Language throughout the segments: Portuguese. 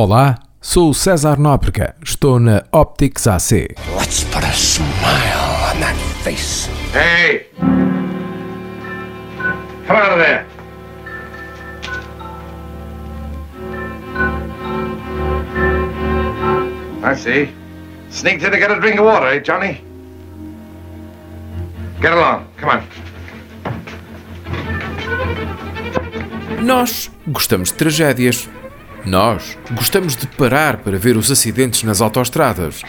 Olá, sou o César Nóbrega, estou na Optics AC. Let's put a smile on that face. Hey! Come out of there! I see. Sneaked in to get a drink of water, eh, Johnny? Get along. Come on. Nós gostamos de tragédias. Nós gostamos de parar para ver os acidentes nas autoestradas.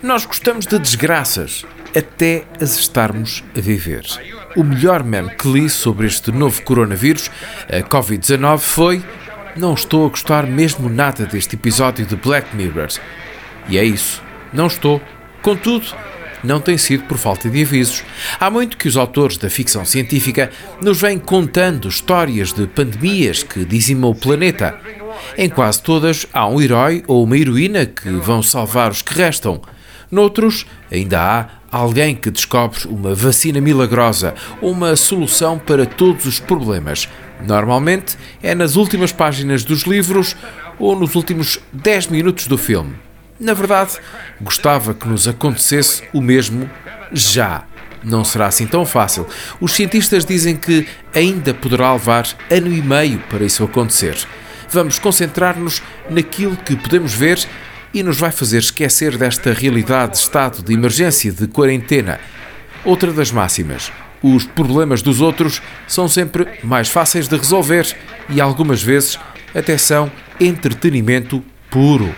Nós gostamos de desgraças, até as estarmos a viver. O melhor meme que li sobre este novo coronavírus, a Covid-19, foi: Não estou a gostar mesmo nada deste episódio de Black Mirror. E é isso, não estou. Contudo, não tem sido por falta de avisos. Há muito que os autores da ficção científica nos vêm contando histórias de pandemias que dizimam o planeta. Em quase todas há um herói ou uma heroína que vão salvar os que restam. Noutros, ainda há alguém que descobre uma vacina milagrosa, uma solução para todos os problemas. Normalmente é nas últimas páginas dos livros ou nos últimos 10 minutos do filme. Na verdade, gostava que nos acontecesse o mesmo já. Não será assim tão fácil. Os cientistas dizem que ainda poderá levar ano e meio para isso acontecer. Vamos concentrar-nos naquilo que podemos ver e nos vai fazer esquecer desta realidade de estado de emergência, de quarentena. Outra das máximas: os problemas dos outros são sempre mais fáceis de resolver e algumas vezes até são entretenimento puro.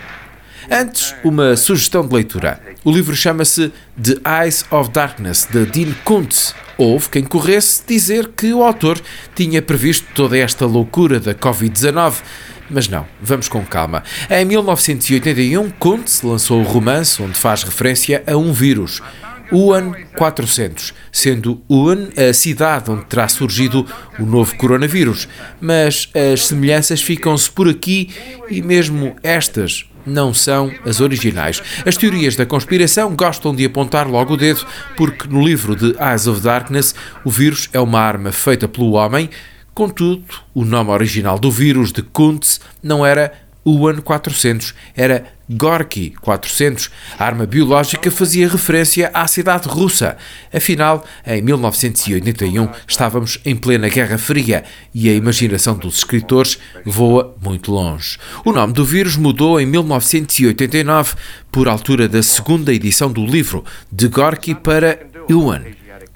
Antes, uma sugestão de leitura. O livro chama-se The Eyes of Darkness, de Dean Kuntz. Houve quem corresse dizer que o autor tinha previsto toda esta loucura da Covid-19. Mas não, vamos com calma. Em 1981, Kuntz lançou o romance onde faz referência a um vírus, Wuhan 400, sendo Wuhan a cidade onde terá surgido o novo coronavírus. Mas as semelhanças ficam-se por aqui e mesmo estas não são as originais. As teorias da conspiração gostam de apontar logo o dedo, porque no livro de Eyes of Darkness o vírus é uma arma feita pelo homem. Contudo, o nome original do vírus de Kuntz não era Wuhan 400, era Gorky 400. A arma biológica fazia referência à cidade russa. Afinal, em 1981 estávamos em plena Guerra Fria e a imaginação dos escritores voa muito longe. O nome do vírus mudou em 1989, por altura da segunda edição do livro, de Gorky para Yuan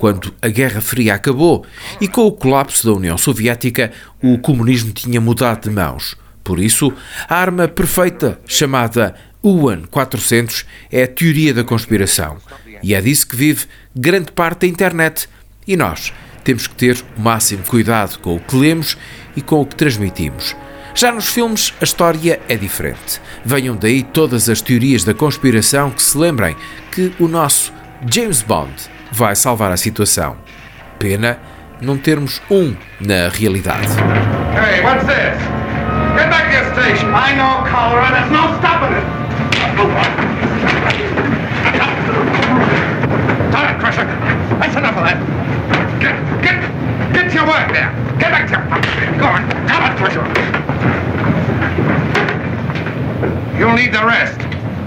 quando a Guerra Fria acabou e com o colapso da União Soviética, o comunismo tinha mudado de mãos. Por isso, a arma perfeita, chamada UAN 400, é a teoria da conspiração. E é disso que vive grande parte da internet. E nós temos que ter o máximo cuidado com o que lemos e com o que transmitimos. Já nos filmes, a história é diferente. Venham daí todas as teorias da conspiração que se lembrem que o nosso James Bond vai salvar a situação. Pena não termos um na realidade. Hey, what's this? Get back to your station! I know, cholera. There's no stopping it. Oh, Time, Crusher! That's enough of that! Get, get, get to your work there! Get back to your Go on! Come on, Crusher! You'll need the rest.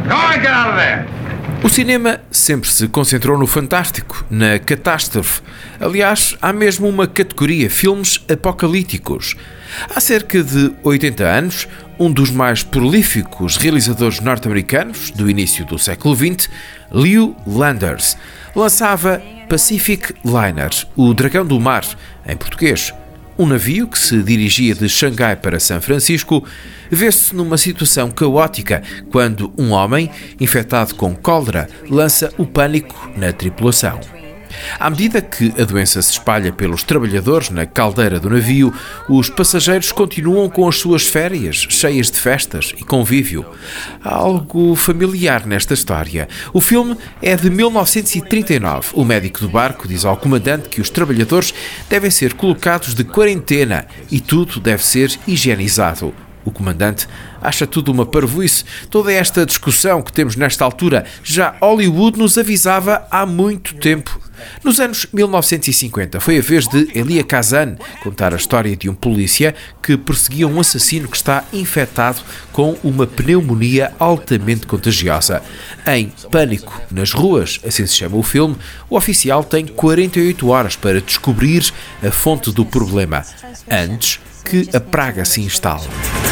Go and get out of there! O cinema sempre se concentrou no fantástico, na catástrofe. Aliás, há mesmo uma categoria filmes apocalípticos. Há cerca de 80 anos, um dos mais prolíficos realizadores norte-americanos do início do século XX, Lew Landers, lançava Pacific Liner, o Dragão do Mar, em português. Um navio que se dirigia de Xangai para São Francisco vê-se numa situação caótica quando um homem, infectado com cólera, lança o pânico na tripulação. À medida que a doença se espalha pelos trabalhadores na caldeira do navio, os passageiros continuam com as suas férias, cheias de festas e convívio. Há algo familiar nesta história. O filme é de 1939. O médico do barco diz ao comandante que os trabalhadores devem ser colocados de quarentena e tudo deve ser higienizado. O comandante acha tudo uma parvoíce. Toda esta discussão que temos nesta altura, já Hollywood nos avisava há muito tempo. Nos anos 1950 foi a vez de Elia Kazan contar a história de um polícia que perseguia um assassino que está infectado com uma pneumonia altamente contagiosa. Em Pânico nas Ruas, assim se chama o filme, o oficial tem 48 horas para descobrir a fonte do problema, antes que a praga se instale.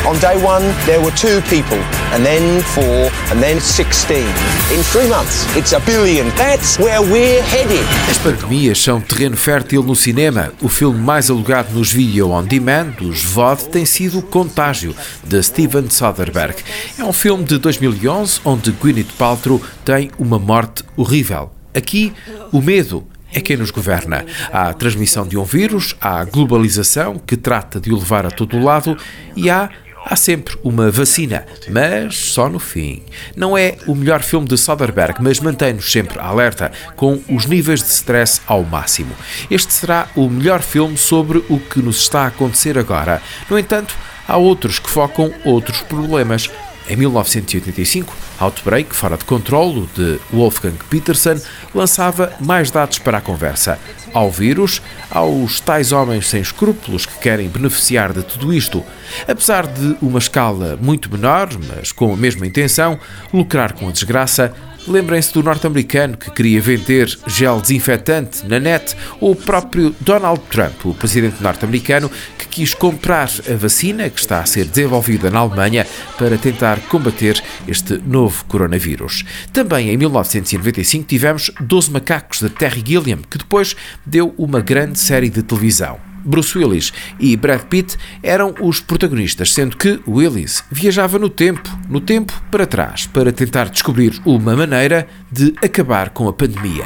On day one, there were two people, and then four, and then 16. In three months, it's a billion. That's where we're headed. As pandemias são terreno fértil no cinema. O filme mais alugado nos video on demand, os VOD, tem sido Contágio, de Steven Soderbergh. É um filme de 2011 onde Gwyneth Paltrow tem uma morte horrível. Aqui, o medo é quem nos governa. Há a transmissão de um vírus, há a globalização que trata de o levar a todo lado e há Há sempre uma vacina, mas só no fim. Não é o melhor filme de Soderbergh, mas mantém-nos sempre alerta, com os níveis de stress ao máximo. Este será o melhor filme sobre o que nos está a acontecer agora. No entanto, há outros que focam outros problemas. Em 1985, Outbreak, fora de controlo, de Wolfgang Peterson, lançava mais dados para a conversa. Ao vírus, aos tais homens sem escrúpulos que querem beneficiar de tudo isto. Apesar de uma escala muito menor, mas com a mesma intenção, lucrar com a desgraça, Lembrem-se do norte-americano que queria vender gel desinfetante na net, ou o próprio Donald Trump, o presidente norte-americano, quis comprar a vacina que está a ser desenvolvida na Alemanha para tentar combater este novo coronavírus. Também em 1995 tivemos 12 macacos de Terry Gilliam, que depois deu uma grande série de televisão. Bruce Willis e Brad Pitt eram os protagonistas, sendo que Willis viajava no tempo, no tempo para trás, para tentar descobrir uma maneira de acabar com a pandemia.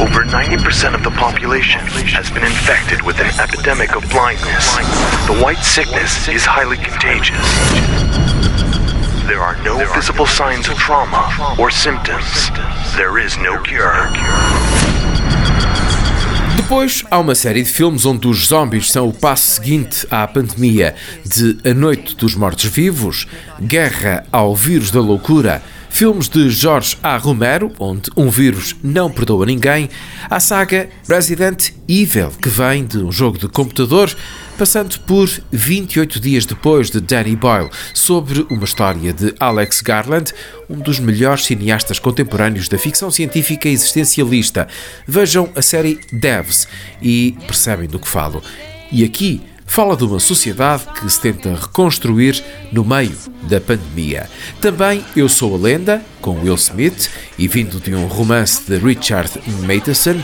Over 90% of the population has been infected with an epidemic of blindness. The white sickness is highly contagious. There are no visible signs of trauma or symptoms. There is no cure. Depois há uma série de filmes onde os zombies são o passo seguinte à pandemia, de A Noite dos Mortos-Vivos, Guerra ao Vírus da Loucura, filmes de Jorge A. Romero, onde um vírus não perdoa ninguém, a saga Resident Evil, que vem de um jogo de computador passando por 28 dias depois de Danny Boyle, sobre uma história de Alex Garland, um dos melhores cineastas contemporâneos da ficção científica existencialista. Vejam a série Devs e percebem do que falo. E aqui fala de uma sociedade que se tenta reconstruir no meio da pandemia. Também Eu Sou a Lenda, com Will Smith, e vindo de um romance de Richard Matheson,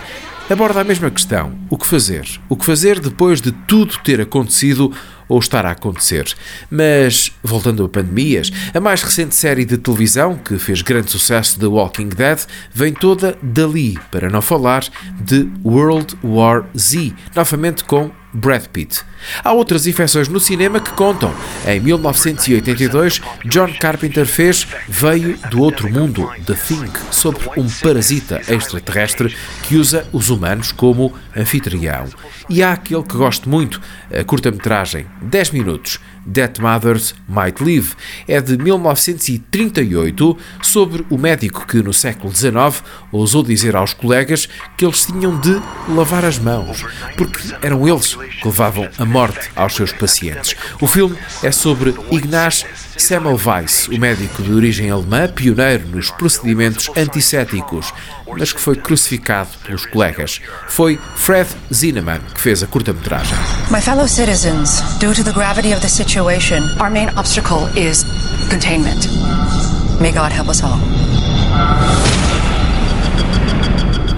aborda a mesma questão: o que fazer? O que fazer depois de tudo ter acontecido ou estar a acontecer. Mas, voltando a pandemias, a mais recente série de televisão que fez grande sucesso The Walking Dead vem toda dali, para não falar de World War Z, novamente com Brad Pitt. Há outras infecções no cinema que contam. Em 1982, John Carpenter fez Veio do Outro Mundo, The Thing, sobre um parasita extraterrestre que usa os humanos como anfitrião. E há aquele que gosto muito, a curta-metragem, 10 minutos, Dead Mothers Might Live. É de 1938, sobre o médico que no século XIX ousou dizer aos colegas que eles tinham de lavar as mãos, porque eram eles que levavam a morte aos seus pacientes. O filme é sobre Ignaz Semmelweis, o médico de origem alemã, pioneiro nos procedimentos antisséticos, mas que foi crucificado pelos colegas. Foi Fred Zinnemann que fez a curta-metragem. My fellow citizens, due to the gravity of the situation, our main obstacle is containment. May God help us all.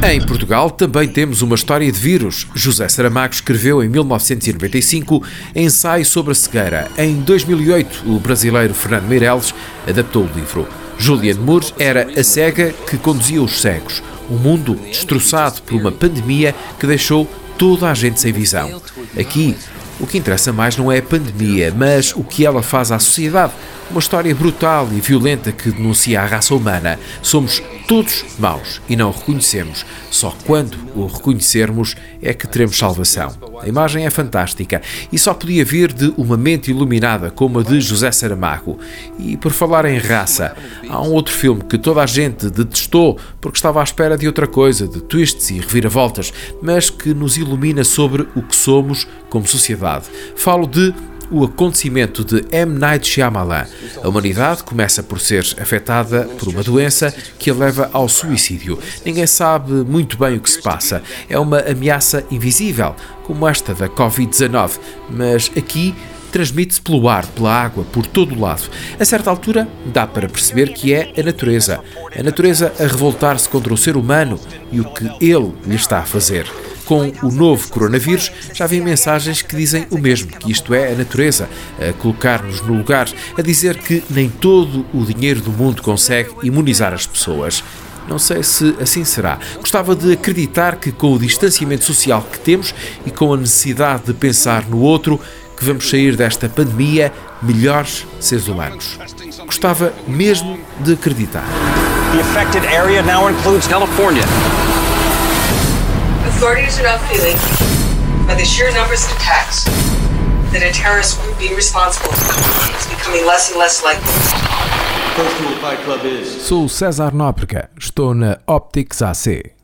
Em Portugal também temos uma história de vírus. José Saramago escreveu em 1995 ensaio sobre a cegueira. Em 2008, o brasileiro Fernando Meirelles adaptou o livro. Julian Moore era a cega que conduzia os cegos. Um mundo destroçado por uma pandemia que deixou toda a gente sem visão. Aqui, o que interessa mais não é a pandemia, mas o que ela faz à sociedade. Uma história brutal e violenta que denuncia a raça humana. Somos todos maus e não o reconhecemos. Só quando o reconhecermos é que teremos salvação. A imagem é fantástica e só podia vir de uma mente iluminada como a de José Saramago. E por falar em raça, há um outro filme que toda a gente detestou porque estava à espera de outra coisa, de twists e reviravoltas, mas que nos ilumina sobre o que somos como sociedade. Falo de o acontecimento de M. Night Shyamalan. A humanidade começa por ser afetada por uma doença que a leva ao suicídio. Ninguém sabe muito bem o que se passa. É uma ameaça invisível, como esta da Covid-19, mas aqui transmite-se pelo ar, pela água, por todo o lado. A certa altura, dá para perceber que é a natureza. A natureza a revoltar-se contra o ser humano e o que ele lhe está a fazer com o novo coronavírus, já vem mensagens que dizem o mesmo, que isto é a natureza, a colocar-nos no lugar, a dizer que nem todo o dinheiro do mundo consegue imunizar as pessoas. Não sei se assim será. Gostava de acreditar que, com o distanciamento social que temos e com a necessidade de pensar no outro, que vamos sair desta pandemia melhores seres humanos. Gostava mesmo de acreditar. The affected area now includes California. Authorities are now feeling, by the sheer numbers of attacks, that a terrorist group being responsible is becoming less and less likely. Sou César Nóbrega, estou na Optics AC.